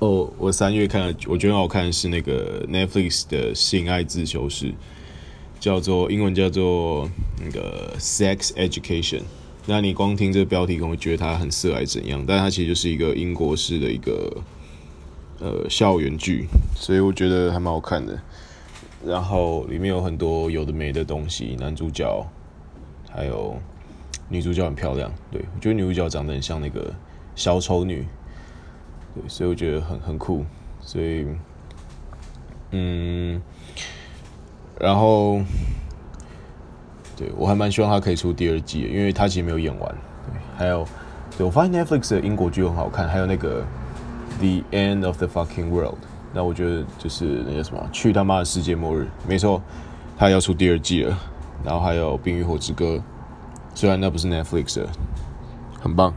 哦，我三月看了，我觉得很好看是那个 Netflix 的性爱自修室，叫做英文叫做那个 Sex Education。那你光听这个标题，可能会觉得它很色还是怎样？但它其实就是一个英国式的一个呃校园剧，所以我觉得还蛮好看的。然后里面有很多有的没的东西，男主角还有女主角很漂亮，对，我觉得女主角长得很像那个小丑女。对，所以我觉得很很酷，所以，嗯，然后，对，我还蛮希望他可以出第二季，因为他其实没有演完。对，还有，对，我发现 Netflix 的英国剧很好看，还有那个《The End of the Fucking World》，那我觉得就是那个什么，去他妈的世界末日，没错，他要出第二季了。然后还有《冰与火之歌》，虽然那不是 Netflix 的，很棒。